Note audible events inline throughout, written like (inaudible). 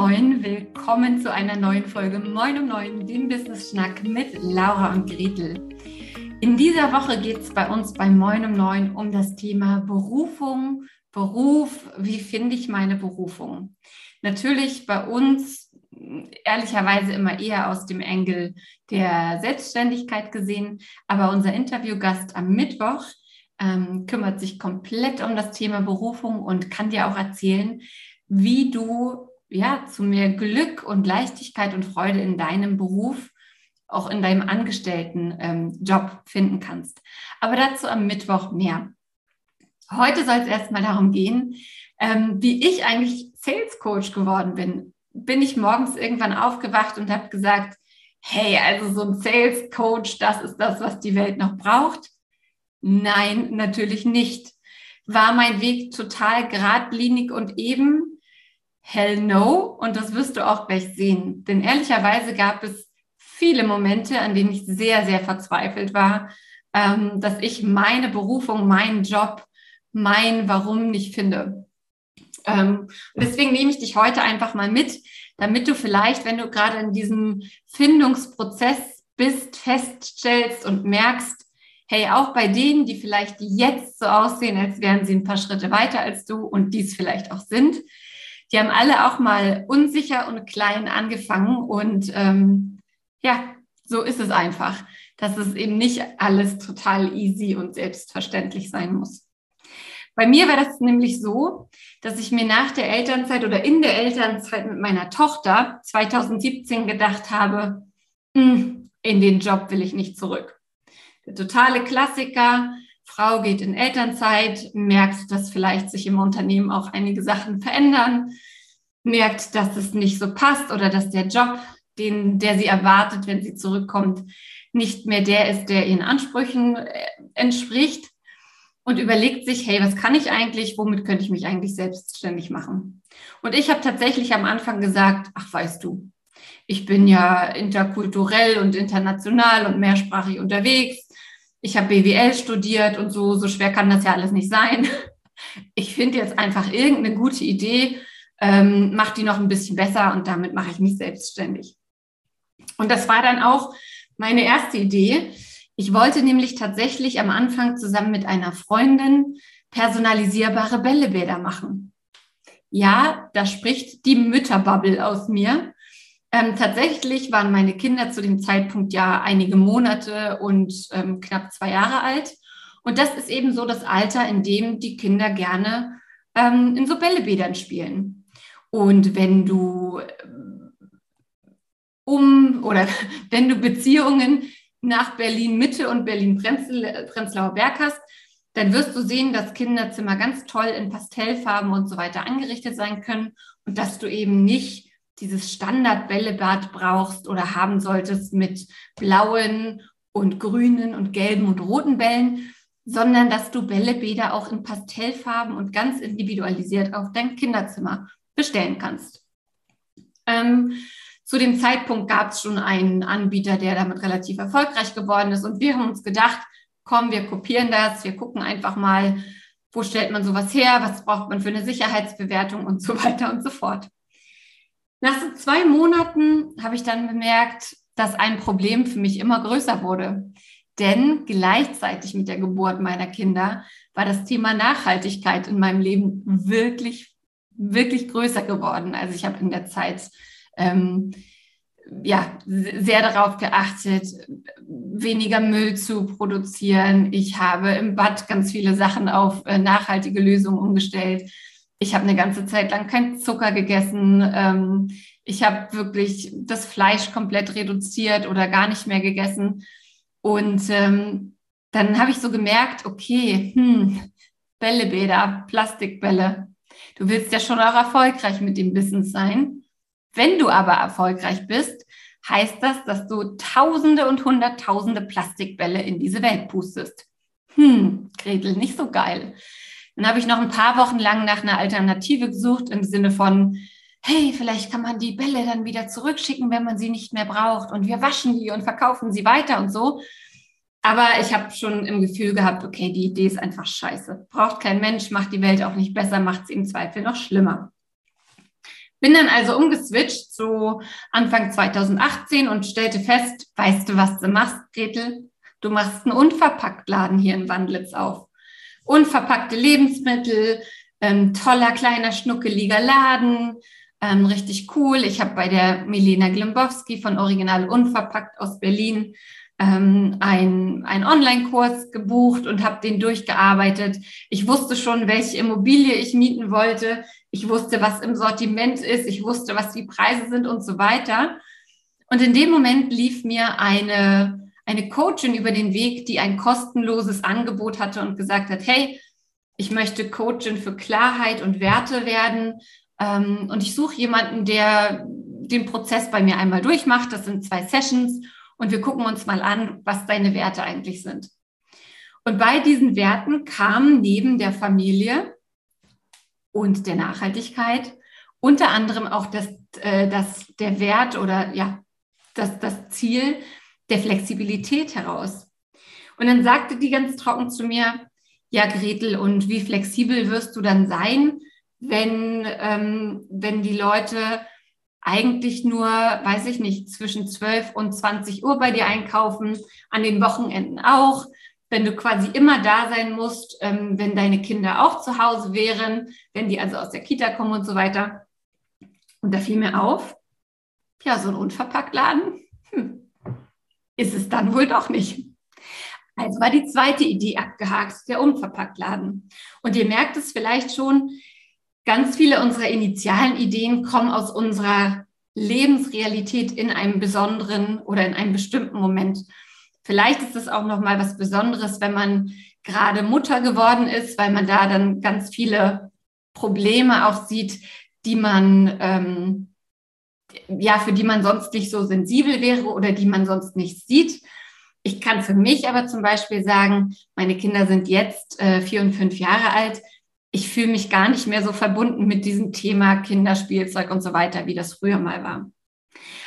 moin, willkommen zu einer neuen Folge Moin um Neun, dem Business Schnack mit Laura und Gretel. In dieser Woche geht es bei uns bei Moin um Neun um das Thema Berufung, Beruf, wie finde ich meine Berufung? Natürlich bei uns ehrlicherweise immer eher aus dem Engel der Selbstständigkeit gesehen, aber unser Interviewgast am Mittwoch ähm, kümmert sich komplett um das Thema Berufung und kann dir auch erzählen, wie du ja zu mehr Glück und Leichtigkeit und Freude in deinem Beruf, auch in deinem Angestelltenjob ähm, finden kannst. Aber dazu am Mittwoch mehr. Heute soll es erstmal darum gehen, ähm, wie ich eigentlich Sales Coach geworden bin. Bin ich morgens irgendwann aufgewacht und habe gesagt, hey, also so ein Sales Coach, das ist das, was die Welt noch braucht. Nein, natürlich nicht. War mein Weg total geradlinig und eben? Hell no. Und das wirst du auch gleich sehen. Denn ehrlicherweise gab es viele Momente, an denen ich sehr, sehr verzweifelt war, ähm, dass ich meine Berufung, meinen Job, mein Warum nicht finde. Ähm, deswegen nehme ich dich heute einfach mal mit, damit du vielleicht, wenn du gerade in diesem Findungsprozess bist, feststellst und merkst, hey, auch bei denen, die vielleicht jetzt so aussehen, als wären sie ein paar Schritte weiter als du und dies vielleicht auch sind, die haben alle auch mal unsicher und klein angefangen und ähm, ja, so ist es einfach, dass es eben nicht alles total easy und selbstverständlich sein muss. Bei mir war das nämlich so, dass ich mir nach der Elternzeit oder in der Elternzeit mit meiner Tochter 2017 gedacht habe, hm, in den Job will ich nicht zurück. Der totale Klassiker, Frau geht in Elternzeit, merkt, dass vielleicht sich im Unternehmen auch einige Sachen verändern, merkt, dass es nicht so passt oder dass der Job, den, der sie erwartet, wenn sie zurückkommt, nicht mehr der ist, der ihren Ansprüchen äh, entspricht und überlegt sich, hey, was kann ich eigentlich, womit könnte ich mich eigentlich selbstständig machen? Und ich habe tatsächlich am Anfang gesagt, ach weißt du, ich bin ja interkulturell und international und mehrsprachig unterwegs. Ich habe BWL studiert und so, so schwer kann das ja alles nicht sein. (laughs) Ich finde jetzt einfach irgendeine gute Idee, ähm, mache die noch ein bisschen besser und damit mache ich mich selbstständig. Und das war dann auch meine erste Idee. Ich wollte nämlich tatsächlich am Anfang zusammen mit einer Freundin personalisierbare Bällebäder machen. Ja, da spricht die Mütterbubble aus mir. Ähm, tatsächlich waren meine Kinder zu dem Zeitpunkt ja einige Monate und ähm, knapp zwei Jahre alt. Und das ist eben so das Alter, in dem die Kinder gerne ähm, in so Bällebädern spielen. Und wenn du äh, um oder (laughs) wenn du Beziehungen nach Berlin Mitte und Berlin Prenzlauer Berg hast, dann wirst du sehen, dass Kinderzimmer ganz toll in Pastellfarben und so weiter angerichtet sein können und dass du eben nicht dieses Standard-Bällebad brauchst oder haben solltest mit blauen und grünen und gelben und roten Bällen, sondern dass du Bällebäder auch in Pastellfarben und ganz individualisiert auf dein Kinderzimmer bestellen kannst. Ähm, zu dem Zeitpunkt gab es schon einen Anbieter, der damit relativ erfolgreich geworden ist. Und wir haben uns gedacht, komm, wir kopieren das, wir gucken einfach mal, wo stellt man sowas her, was braucht man für eine Sicherheitsbewertung und so weiter und so fort. Nach so zwei Monaten habe ich dann bemerkt, dass ein Problem für mich immer größer wurde. Denn gleichzeitig mit der Geburt meiner Kinder war das Thema Nachhaltigkeit in meinem Leben wirklich wirklich größer geworden. Also ich habe in der Zeit ähm, ja, sehr darauf geachtet, weniger Müll zu produzieren. Ich habe im Bad ganz viele Sachen auf äh, nachhaltige Lösungen umgestellt. Ich habe eine ganze Zeit lang keinen Zucker gegessen. Ähm, ich habe wirklich das Fleisch komplett reduziert oder gar nicht mehr gegessen. Und ähm, dann habe ich so gemerkt, okay, hm, Bällebäder, Plastikbälle, Du willst ja schon auch erfolgreich mit dem Business sein. Wenn du aber erfolgreich bist, heißt das, dass du Tausende und Hunderttausende Plastikbälle in diese Welt pustest. Hm, Gretel, nicht so geil. Dann habe ich noch ein paar Wochen lang nach einer Alternative gesucht im Sinne von, hey, vielleicht kann man die Bälle dann wieder zurückschicken, wenn man sie nicht mehr braucht und wir waschen die und verkaufen sie weiter und so. Aber ich habe schon im Gefühl gehabt, okay, die Idee ist einfach scheiße. Braucht kein Mensch, macht die Welt auch nicht besser, macht sie im Zweifel noch schlimmer. Bin dann also umgeswitcht so Anfang 2018 und stellte fest, weißt du, was du machst, Gretel? Du machst einen Unverpacktladen hier in Wandlitz auf. Unverpackte Lebensmittel, ähm, toller, kleiner, schnuckeliger Laden, ähm, richtig cool. Ich habe bei der Milena Glimbowski von Original Unverpackt aus Berlin ähm, ein, ein Online-Kurs gebucht und habe den durchgearbeitet. Ich wusste schon, welche Immobilie ich mieten wollte. Ich wusste, was im Sortiment ist. Ich wusste, was die Preise sind und so weiter. Und in dem Moment lief mir eine, eine Coachin über den Weg, die ein kostenloses Angebot hatte und gesagt hat, hey, ich möchte Coachin für Klarheit und Werte werden. Ähm, und ich suche jemanden, der den Prozess bei mir einmal durchmacht. Das sind zwei Sessions und wir gucken uns mal an, was deine Werte eigentlich sind. Und bei diesen Werten kam neben der Familie und der Nachhaltigkeit unter anderem auch das, äh, das, der Wert oder ja, das, das Ziel der Flexibilität heraus. Und dann sagte die ganz trocken zu mir, ja, Gretel, und wie flexibel wirst du dann sein, wenn, ähm, wenn die Leute eigentlich nur, weiß ich nicht, zwischen 12 und 20 Uhr bei dir einkaufen, an den Wochenenden auch, wenn du quasi immer da sein musst, ähm, wenn deine Kinder auch zu Hause wären, wenn die also aus der Kita kommen und so weiter. Und da fiel mir auf, ja, so ein Unverpacktladen hm, ist es dann wohl doch nicht. Also war die zweite Idee abgehakt, der Unverpacktladen. Und ihr merkt es vielleicht schon, Ganz viele unserer initialen Ideen kommen aus unserer Lebensrealität in einem besonderen oder in einem bestimmten Moment. Vielleicht ist es auch noch mal was Besonderes, wenn man gerade Mutter geworden ist, weil man da dann ganz viele Probleme auch sieht, die man ähm, ja für die man sonst nicht so sensibel wäre oder die man sonst nicht sieht. Ich kann für mich aber zum Beispiel sagen, meine Kinder sind jetzt äh, vier und fünf Jahre alt ich fühle mich gar nicht mehr so verbunden mit diesem Thema Kinderspielzeug und so weiter, wie das früher mal war.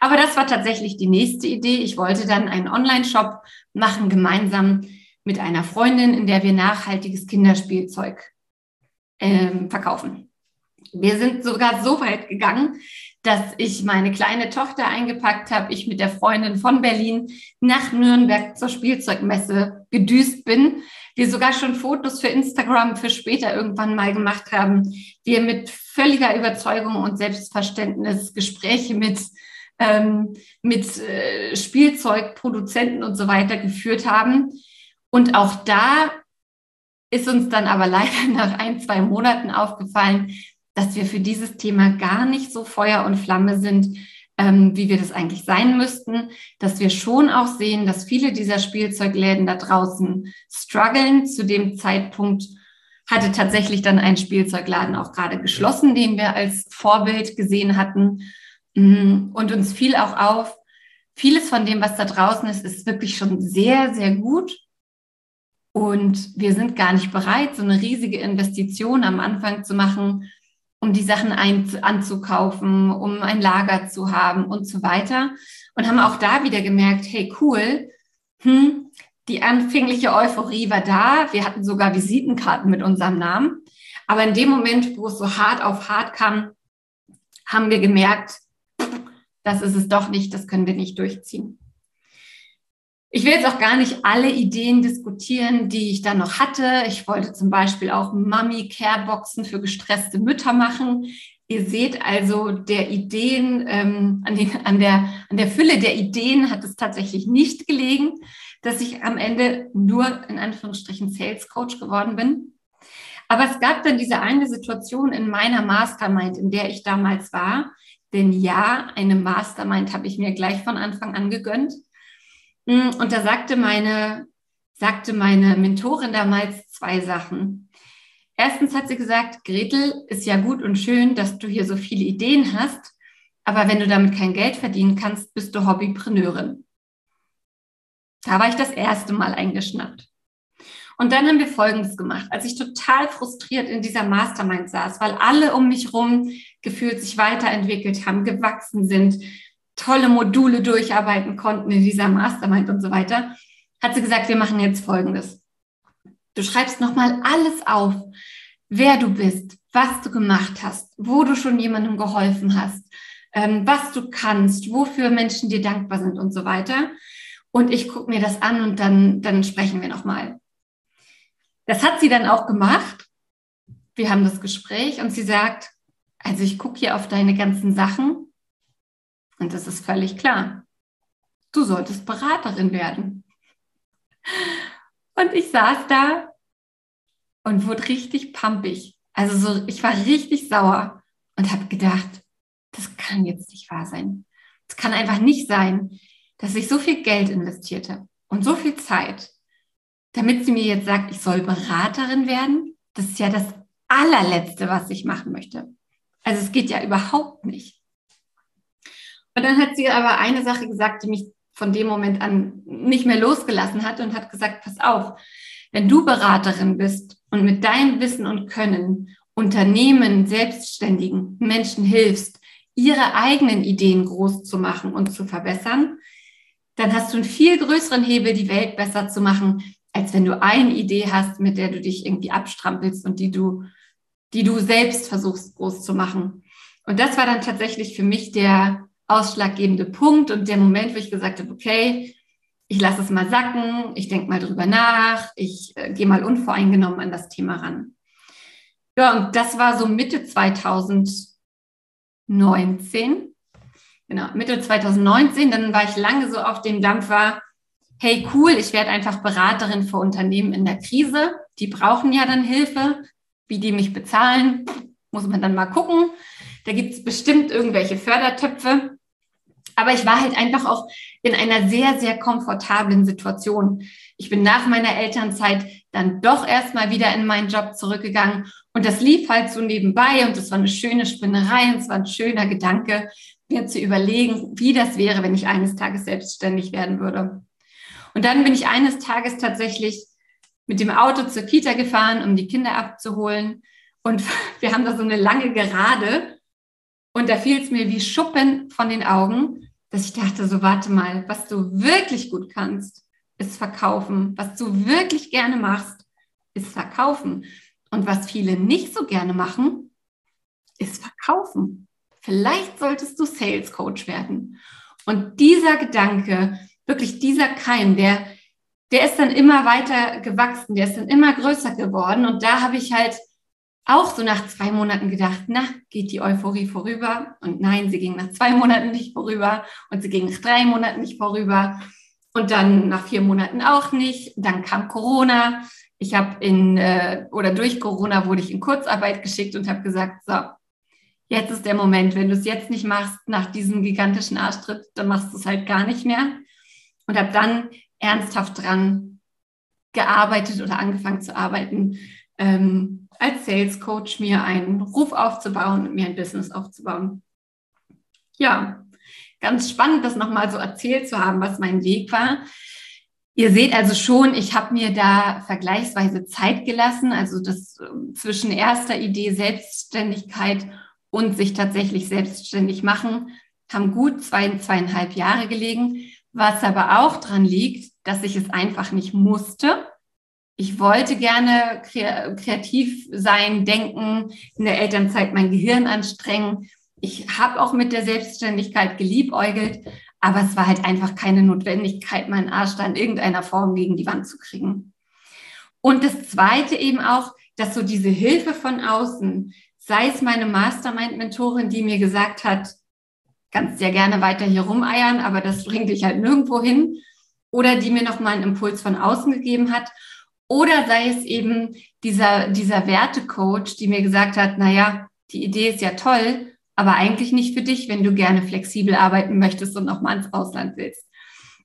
Aber das war tatsächlich die nächste Idee. Ich wollte dann einen Online-Shop machen, gemeinsam mit einer Freundin, in der wir nachhaltiges Kinderspielzeug ähm, verkaufen. Wir sind sogar so weit gegangen, dass ich meine kleine Tochter eingepackt habe, ich mit der Freundin von Berlin nach Nürnberg zur Spielzeugmesse gedüst bin, wir sogar schon Fotos für Instagram für später irgendwann mal gemacht haben, wir mit völliger Überzeugung und Selbstverständnis Gespräche mit ähm, mit äh, Spielzeugproduzenten und so weiter geführt haben. Und auch da ist uns dann aber (laughs) leider nach ein, zwei Monaten aufgefallen, dass wir für dieses Thema gar nicht so Feuer und Flamme sind, ähm, wie wir das eigentlich sein müssten, dass wir schon auch sehen, dass viele dieser Spielzeugläden da draußen strugglen. Zu dem Zeitpunkt hatte tatsächlich dann ein Spielzeugladen auch gerade geschlossen, den wir als Vorbild gesehen hatten. Mm, und uns fiel auch auf, vieles von dem, was da draußen ist, ist wirklich schon sehr, sehr gut. Und wir sind gar nicht bereit, so eine riesige Investition am Anfang zu machen, um die Sachen ein, anzukaufen, um ein Lager zu haben und so weiter. Und haben auch da wieder gemerkt, hey, cool, hm, die anfängliche Euphorie war da. Wir hatten sogar Visitenkarten mit unserem Namen. Aber in dem Moment, wo es so hart auf hart kam, haben wir gemerkt, das ist es doch nicht, das können wir nicht durchziehen. Ich will jetzt auch gar nicht alle Ideen diskutieren, die ich dann noch hatte. Ich wollte zum Beispiel auch Mummy-Care-Boxen für gestresste Mütter machen. Ihr seht also, der Ideen, ähm, an, den, an, der, an der Fülle der Ideen hat es tatsächlich nicht gelegen, dass ich am Ende nur in Anführungsstrichen Sales Coach geworden bin. Aber es gab dann diese eine Situation in meiner Mastermind, in der ich damals war. Denn ja, eine Mastermind habe ich mir gleich von Anfang an gegönnt. Mm, und da sagte meine, sagte meine Mentorin damals zwei Sachen. Erstens hat sie gesagt, Gretel, ist ja gut und schön, dass du hier so viele Ideen hast, aber wenn du damit kein Geld verdienen kannst, bist du Hobbypreneurin. Da war ich das erste Mal eingeschnappt. Und dann haben wir Folgendes gemacht. Als ich total frustriert in dieser Mastermind saß, weil alle um mich rum gefühlt sich weiterentwickelt haben, gewachsen sind, tolle Module durcharbeiten konnten in dieser Mastermind und so weiter, hat sie gesagt, wir machen jetzt Folgendes. Du schreibst nochmal alles auf, wer du bist, was du gemacht hast, wo du schon jemandem geholfen hast, ähm, was du kannst, wofür Menschen dir dankbar sind und so weiter. Und ich gucke mir das an und dann, dann sprechen wir nochmal. Das hat sie dann auch gemacht. Wir haben das Gespräch und sie sagt, also ich gucke hier auf deine ganzen Sachen und das ist völlig klar. Du solltest Beraterin werden. Und ich saß da und wurde richtig pampig. Also so, ich war richtig sauer und habe gedacht, das kann jetzt nicht wahr sein. Es kann einfach nicht sein, dass ich so viel Geld investierte und so viel Zeit, damit sie mir jetzt sagt, ich soll Beraterin werden. Das ist ja das allerletzte, was ich machen möchte. Also es geht ja überhaupt nicht. Und dann hat sie aber eine Sache gesagt, die mich von dem Moment an nicht mehr losgelassen hat und hat gesagt, pass auf, wenn du Beraterin bist und mit deinem Wissen und Können Unternehmen, Selbstständigen, Menschen hilfst, ihre eigenen Ideen groß zu machen und zu verbessern, dann hast du einen viel größeren Hebel, die Welt besser zu machen, als wenn du eine Idee hast, mit der du dich irgendwie abstrampelst und die du, die du selbst versuchst groß zu machen. Und das war dann tatsächlich für mich der ausschlaggebende Punkt und der Moment, wo ich gesagt habe, okay, ich lasse es mal sacken, ich denke mal drüber nach, ich äh, gehe mal unvoreingenommen an das Thema ran. Ja, und das war so Mitte 2019. Genau, Mitte 2019, dann war ich lange so auf dem Dampfer, hey cool, ich werde einfach Beraterin für Unternehmen in der Krise. Die brauchen ja dann Hilfe. Wie die mich bezahlen, muss man dann mal gucken. Da gibt es bestimmt irgendwelche Fördertöpfe. Aber ich war halt einfach auch in einer sehr, sehr komfortablen Situation. Ich bin nach meiner Elternzeit dann doch erstmal wieder in meinen Job zurückgegangen und das lief halt so nebenbei und das war eine schöne Spinnerei und es war ein schöner Gedanke, mir zu überlegen, wie das wäre, wenn ich eines Tages selbstständig werden würde. Und dann bin ich eines Tages tatsächlich mit dem Auto zur Kita gefahren, um die Kinder abzuholen. Und (laughs) wir haben da so eine lange Gerade. Und da fiel es mir wie Schuppen von den Augen, dass ich dachte, so warte mal, was du wirklich gut kannst, ist verkaufen. Was du wirklich gerne machst, ist verkaufen. Und was viele nicht so gerne machen, ist verkaufen. Vielleicht solltest du Sales Coach werden. Und dieser Gedanke, wirklich dieser Keim, der, der ist dann immer weiter gewachsen, der ist dann immer größer geworden. Und da habe ich halt auch so nach zwei Monaten gedacht, na, geht die Euphorie vorüber? Und nein, sie ging nach zwei Monaten nicht vorüber und sie ging nach drei Monaten nicht vorüber und dann nach vier Monaten auch nicht. Dann kam Corona. Ich habe in äh, oder durch Corona wurde ich in Kurzarbeit geschickt und habe gesagt, so, jetzt ist der Moment, wenn du es jetzt nicht machst nach diesem gigantischen Arschtritt, dann machst du es halt gar nicht mehr. Und habe dann ernsthaft dran gearbeitet oder angefangen zu arbeiten, ähm, als Sales Coach mir einen Ruf aufzubauen und mir ein Business aufzubauen. Ja, ganz spannend, das nochmal so erzählt zu haben, was mein Weg war. Ihr seht also schon, ich habe mir da vergleichsweise Zeit gelassen, also das ähm, zwischen erster Idee Selbstständigkeit und sich tatsächlich selbstständig machen, haben gut zwei, zweieinhalb Jahre gelegen, was aber auch dran liegt, dass ich es einfach nicht musste, ich wollte gerne kreativ sein, denken, in der Elternzeit mein Gehirn anstrengen. Ich habe auch mit der Selbstständigkeit geliebäugelt, aber es war halt einfach keine Notwendigkeit, meinen Arsch da in irgendeiner Form gegen die Wand zu kriegen. Und das Zweite eben auch, dass so diese Hilfe von außen, sei es meine Mastermind-Mentorin, die mir gesagt hat, kannst ja gerne weiter hier rumeiern, aber das bringt dich halt nirgendwo hin, oder die mir nochmal einen Impuls von außen gegeben hat oder sei es eben dieser, dieser Wertecoach, die mir gesagt hat, naja, die Idee ist ja toll, aber eigentlich nicht für dich, wenn du gerne flexibel arbeiten möchtest und auch mal ins Ausland willst.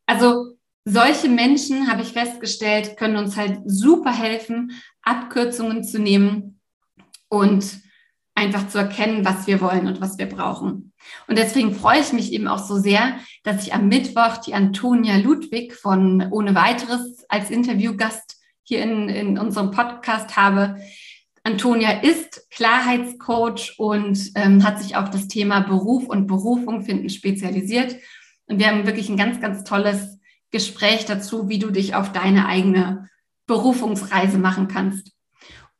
Also solche Menschen, habe ich festgestellt, können uns halt super helfen, Abkürzungen zu nehmen und einfach zu erkennen, was wir wollen und was wir brauchen. Und deswegen freue ich mich eben auch so sehr, dass ich am Mittwoch die Antonia Ludwig von Ohne weiteres als Interviewgast hier in, in unserem Podcast habe. Antonia ist Klarheitscoach und ähm, hat sich auf das Thema Beruf und Berufung finden spezialisiert. Und wir haben wirklich ein ganz, ganz tolles Gespräch dazu, wie du dich auf deine eigene Berufungsreise machen kannst.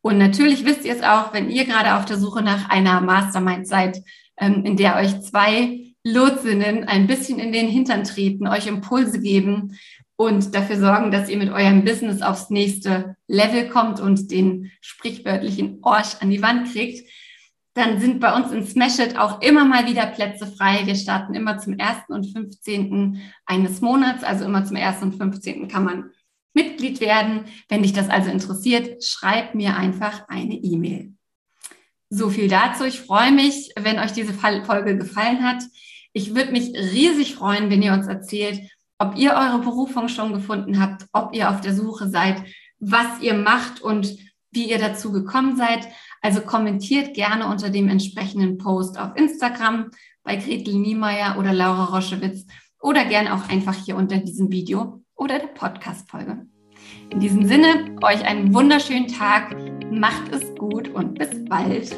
Und natürlich wisst ihr es auch, wenn ihr gerade auf der Suche nach einer Mastermind seid, ähm, in der euch zwei Lotsinnen ein bisschen in den Hintern treten, euch Impulse geben und dafür sorgen, dass ihr mit eurem Business aufs nächste Level kommt und den sprichwörtlichen Orsch an die Wand kriegt, dann sind bei uns in Smash It auch immer mal wieder Plätze frei. Wir starten immer zum 1. und 15. eines Monats, also immer zum 1. und 15. kann man Mitglied werden. Wenn dich das also interessiert, schreib mir einfach eine E-Mail. So viel dazu. Ich freue mich, wenn euch diese Folge gefallen hat. Ich würde mich riesig freuen, wenn ihr uns erzählt, ob ihr eure Berufung schon gefunden habt, ob ihr auf der Suche seid, was ihr macht und wie ihr dazu gekommen seid. Also kommentiert gerne unter dem entsprechenden Post auf Instagram bei Gretel Niemeyer oder Laura Roschewitz oder gerne auch einfach hier unter diesem Video oder der Podcast-Folge. In diesem Sinne, euch einen wunderschönen Tag, macht es gut und bis bald.